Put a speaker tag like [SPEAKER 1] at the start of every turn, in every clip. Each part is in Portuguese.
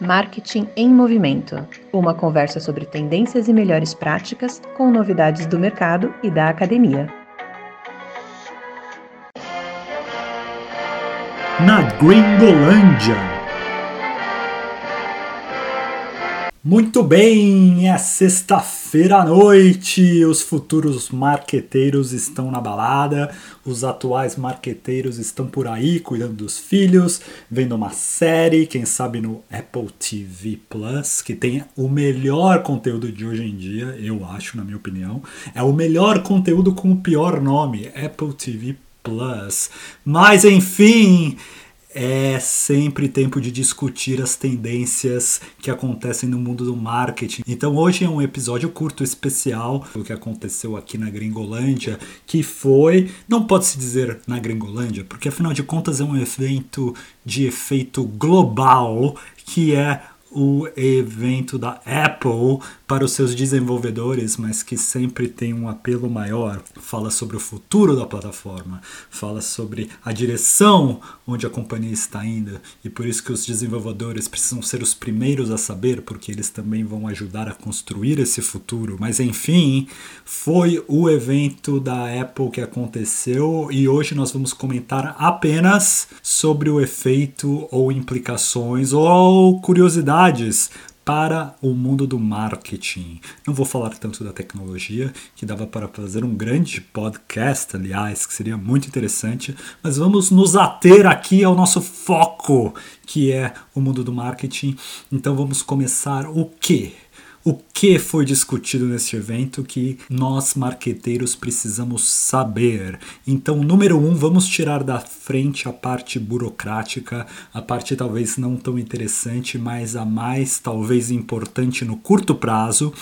[SPEAKER 1] Marketing em Movimento uma conversa sobre tendências e melhores práticas com novidades do mercado e da academia.
[SPEAKER 2] Na Gringolândia. Muito bem, é sexta-feira à noite, os futuros marqueteiros estão na balada, os atuais marqueteiros estão por aí cuidando dos filhos, vendo uma série, quem sabe no Apple TV Plus, que tem o melhor conteúdo de hoje em dia, eu acho, na minha opinião. É o melhor conteúdo com o pior nome, Apple TV Plus. Mas enfim, é sempre tempo de discutir as tendências que acontecem no mundo do marketing. Então hoje é um episódio curto especial do que aconteceu aqui na Gringolândia, que foi, não pode se dizer na Gringolândia, porque afinal de contas é um evento de efeito global, que é o evento da Apple para os seus desenvolvedores, mas que sempre tem um apelo maior. Fala sobre o futuro da plataforma, fala sobre a direção onde a companhia está indo e por isso que os desenvolvedores precisam ser os primeiros a saber, porque eles também vão ajudar a construir esse futuro. Mas enfim, foi o evento da Apple que aconteceu e hoje nós vamos comentar apenas sobre o efeito ou implicações ou curiosidades novidades para o mundo do marketing. Não vou falar tanto da tecnologia, que dava para fazer um grande podcast, aliás, que seria muito interessante, mas vamos nos ater aqui ao nosso foco, que é o mundo do marketing. Então vamos começar o quê? O que foi discutido nesse evento que nós marqueteiros precisamos saber. Então, número um, vamos tirar da frente a parte burocrática, a parte talvez não tão interessante, mas a mais talvez importante no curto prazo,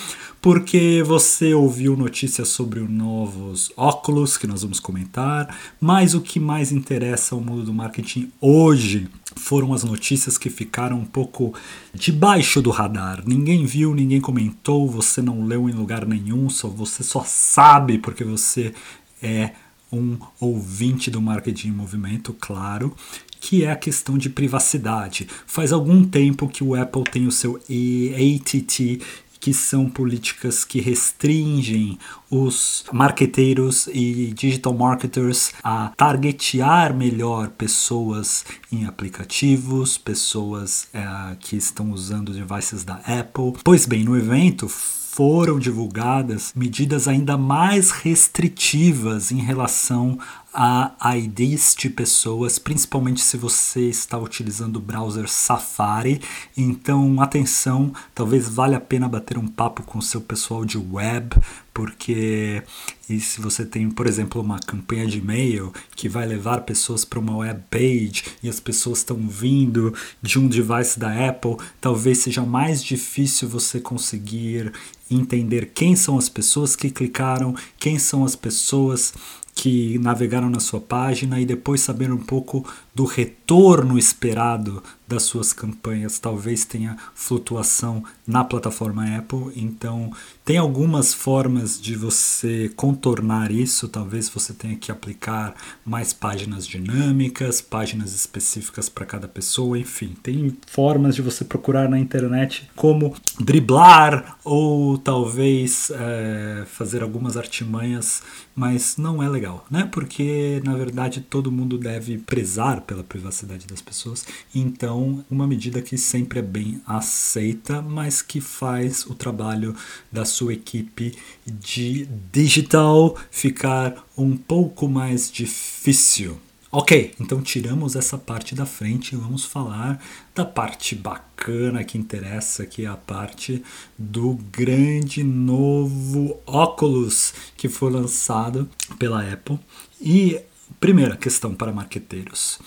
[SPEAKER 2] porque você ouviu notícias sobre os novos óculos que nós vamos comentar, mas o que mais interessa ao mundo do marketing hoje foram as notícias que ficaram um pouco debaixo do radar. Ninguém viu, ninguém comentou, você não leu em lugar nenhum, só você só sabe porque você é um ouvinte do marketing em movimento, claro, que é a questão de privacidade. Faz algum tempo que o Apple tem o seu ATT que são políticas que restringem os marqueteiros e digital marketers a targetear melhor pessoas em aplicativos, pessoas é, que estão usando devices da Apple. Pois bem, no evento foram divulgadas medidas ainda mais restritivas em relação a IDs de pessoas, principalmente se você está utilizando o browser Safari. Então, atenção, talvez valha a pena bater um papo com o seu pessoal de web, porque e se você tem, por exemplo, uma campanha de e-mail que vai levar pessoas para uma web page e as pessoas estão vindo de um device da Apple, talvez seja mais difícil você conseguir entender quem são as pessoas que clicaram, quem são as pessoas que navegaram na sua página e depois saber um pouco do retorno esperado das suas campanhas. Talvez tenha flutuação na plataforma Apple, então tem algumas formas de você contornar isso. Talvez você tenha que aplicar mais páginas dinâmicas, páginas específicas para cada pessoa, enfim, tem formas de você procurar na internet como driblar ou talvez é, fazer algumas artimanhas, mas não é legal, né? Porque na verdade todo mundo deve prezar pela privacidade das pessoas. Então, uma medida que sempre é bem aceita, mas que faz o trabalho da sua equipe de digital ficar um pouco mais difícil. Ok, então tiramos essa parte da frente e vamos falar da parte bacana que interessa, que é a parte do grande novo óculos que foi lançado pela Apple. E Primeira questão para marqueteiros.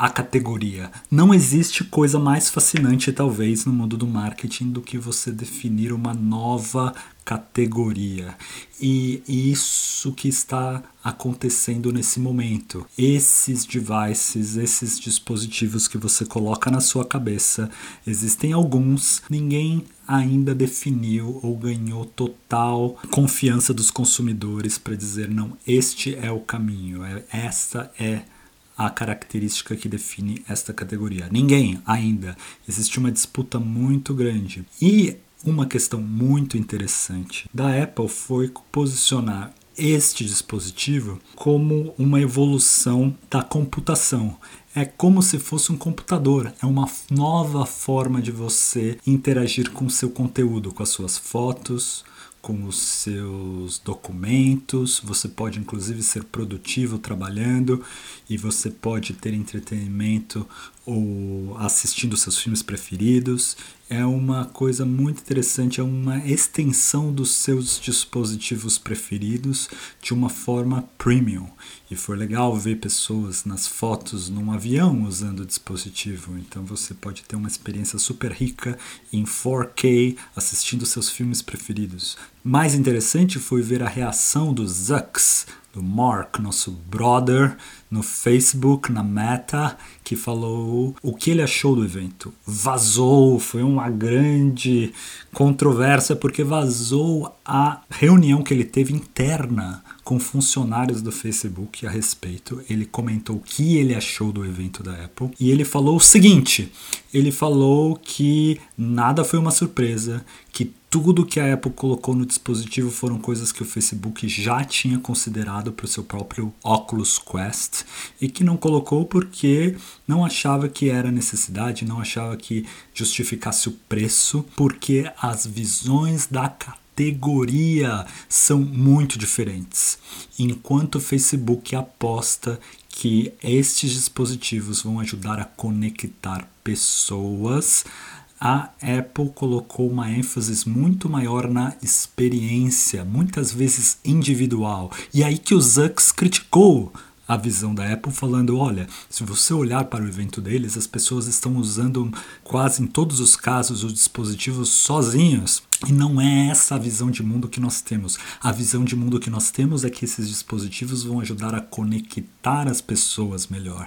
[SPEAKER 2] A categoria. Não existe coisa mais fascinante, talvez, no mundo do marketing do que você definir uma nova categoria. E isso que está acontecendo nesse momento. Esses devices, esses dispositivos que você coloca na sua cabeça, existem alguns, ninguém ainda definiu ou ganhou total confiança dos consumidores para dizer não, este é o caminho, é, esta é a característica que define esta categoria. Ninguém ainda. Existe uma disputa muito grande. E uma questão muito interessante da Apple foi posicionar este dispositivo como uma evolução da computação. É como se fosse um computador, é uma nova forma de você interagir com seu conteúdo, com as suas fotos, com os seus documentos, você pode inclusive ser produtivo trabalhando e você pode ter entretenimento ou assistindo seus filmes preferidos. É uma coisa muito interessante, é uma extensão dos seus dispositivos preferidos de uma forma premium. E foi legal ver pessoas nas fotos num avião usando o dispositivo. Então você pode ter uma experiência super rica em 4K assistindo seus filmes preferidos. Mais interessante foi ver a reação dos Zucks do Mark, nosso brother, no Facebook, na Meta, que falou o que ele achou do evento. Vazou, foi uma grande controvérsia porque vazou a reunião que ele teve interna com funcionários do Facebook a respeito. Ele comentou o que ele achou do evento da Apple e ele falou o seguinte: ele falou que nada foi uma surpresa, que tudo que a Apple colocou no dispositivo foram coisas que o Facebook já tinha considerado para o seu próprio Oculus Quest e que não colocou porque não achava que era necessidade, não achava que justificasse o preço, porque as visões da categoria são muito diferentes. Enquanto o Facebook aposta que estes dispositivos vão ajudar a conectar pessoas, a Apple colocou uma ênfase muito maior na experiência, muitas vezes individual. E aí que o Zucks criticou a visão da Apple, falando: olha, se você olhar para o evento deles, as pessoas estão usando quase em todos os casos os dispositivos sozinhos. E não é essa a visão de mundo que nós temos. A visão de mundo que nós temos é que esses dispositivos vão ajudar a conectar as pessoas melhor.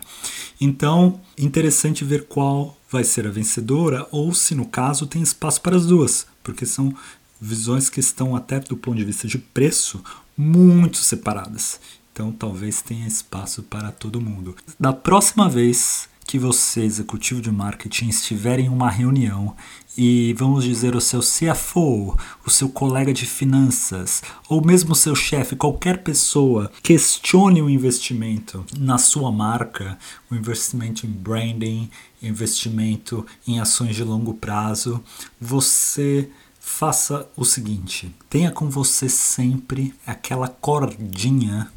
[SPEAKER 2] Então, interessante ver qual vai ser a vencedora ou se no caso tem espaço para as duas, porque são visões que estão até do ponto de vista de preço muito separadas. Então talvez tenha espaço para todo mundo. Da próxima vez que você, executivo de marketing, estiver em uma reunião e vamos dizer o seu CFO, o seu colega de finanças, ou mesmo o seu chefe, qualquer pessoa, questione o investimento na sua marca, o investimento em branding, investimento em ações de longo prazo, você faça o seguinte: tenha com você sempre aquela cordinha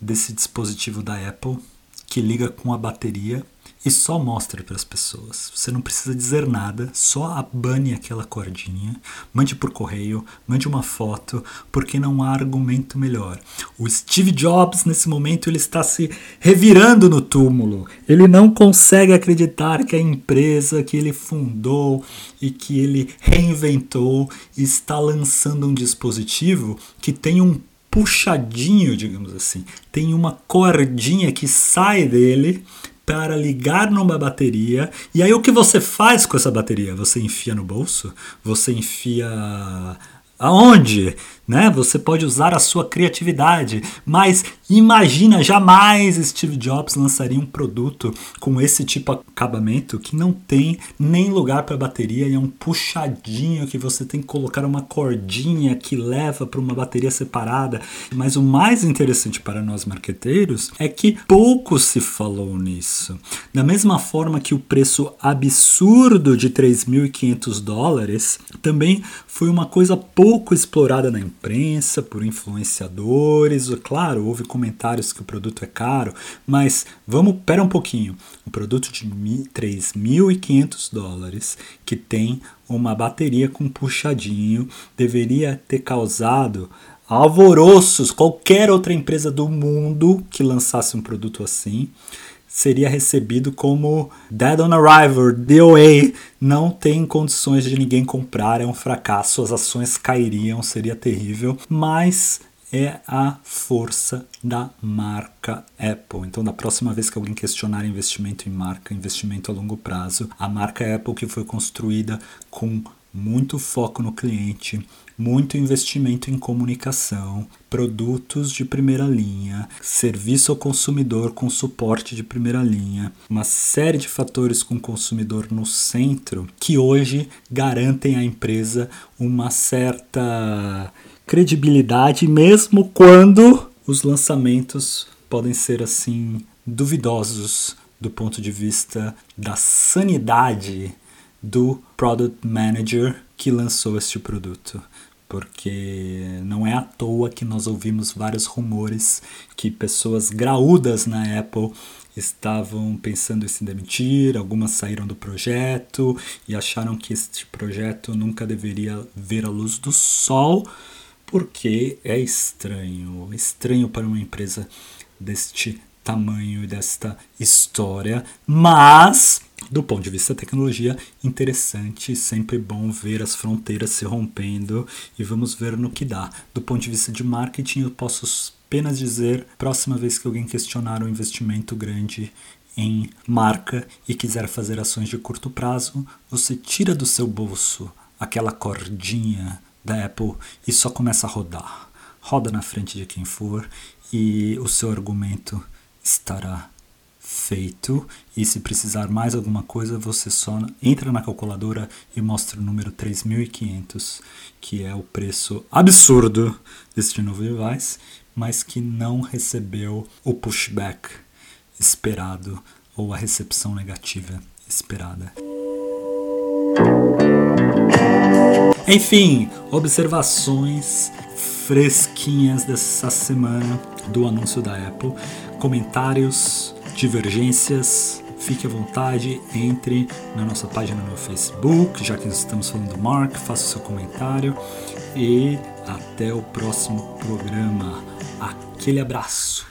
[SPEAKER 2] desse dispositivo da Apple que liga com a bateria e só mostre para as pessoas. Você não precisa dizer nada, só abane aquela cordinha, mande por correio, mande uma foto, porque não há argumento melhor. O Steve Jobs nesse momento ele está se revirando no túmulo. Ele não consegue acreditar que a empresa que ele fundou e que ele reinventou está lançando um dispositivo que tem um puxadinho, digamos assim. Tem uma cordinha que sai dele para ligar numa bateria. E aí o que você faz com essa bateria? Você enfia no bolso? Você enfia aonde? Né? Você pode usar a sua criatividade, mas imagina jamais Steve Jobs lançaria um produto com esse tipo de acabamento que não tem nem lugar para bateria e é um puxadinho que você tem que colocar uma cordinha que leva para uma bateria separada. Mas o mais interessante para nós marqueteiros é que pouco se falou nisso. Da mesma forma que o preço absurdo de 3.500 dólares também foi uma coisa pouco explorada na empresa imprensa, por influenciadores. Claro, houve comentários que o produto é caro, mas vamos, pera um pouquinho. Um produto de 3.500 dólares que tem uma bateria com puxadinho deveria ter causado alvoroços qualquer outra empresa do mundo que lançasse um produto assim seria recebido como Dead on Arrival, DOA, não tem condições de ninguém comprar, é um fracasso, as ações cairiam, seria terrível, mas é a força da marca Apple. Então, da próxima vez que alguém questionar investimento em marca, investimento a longo prazo, a marca Apple que foi construída com muito foco no cliente, muito investimento em comunicação, produtos de primeira linha, serviço ao consumidor com suporte de primeira linha, uma série de fatores com o consumidor no centro que hoje garantem à empresa uma certa credibilidade, mesmo quando os lançamentos podem ser assim duvidosos do ponto de vista da sanidade do product manager que lançou este produto. Porque não é à toa que nós ouvimos vários rumores que pessoas graúdas na Apple estavam pensando em se demitir, algumas saíram do projeto e acharam que este projeto nunca deveria ver a luz do sol, porque é estranho, estranho para uma empresa deste tamanho e desta história, mas do ponto de vista da tecnologia, interessante, sempre bom ver as fronteiras se rompendo e vamos ver no que dá. Do ponto de vista de marketing, eu posso apenas dizer, próxima vez que alguém questionar um investimento grande em marca e quiser fazer ações de curto prazo, você tira do seu bolso aquela cordinha da Apple e só começa a rodar. Roda na frente de quem for e o seu argumento estará feito. E se precisar mais alguma coisa, você só entra na calculadora e mostra o número 3500, que é o preço absurdo deste novo device, mas que não recebeu o pushback esperado ou a recepção negativa esperada. Enfim, observações fresquinhas dessa semana do anúncio da Apple, comentários divergências, fique à vontade, entre na nossa página no Facebook, já que estamos falando do Mark, faça o seu comentário e até o próximo programa. Aquele abraço!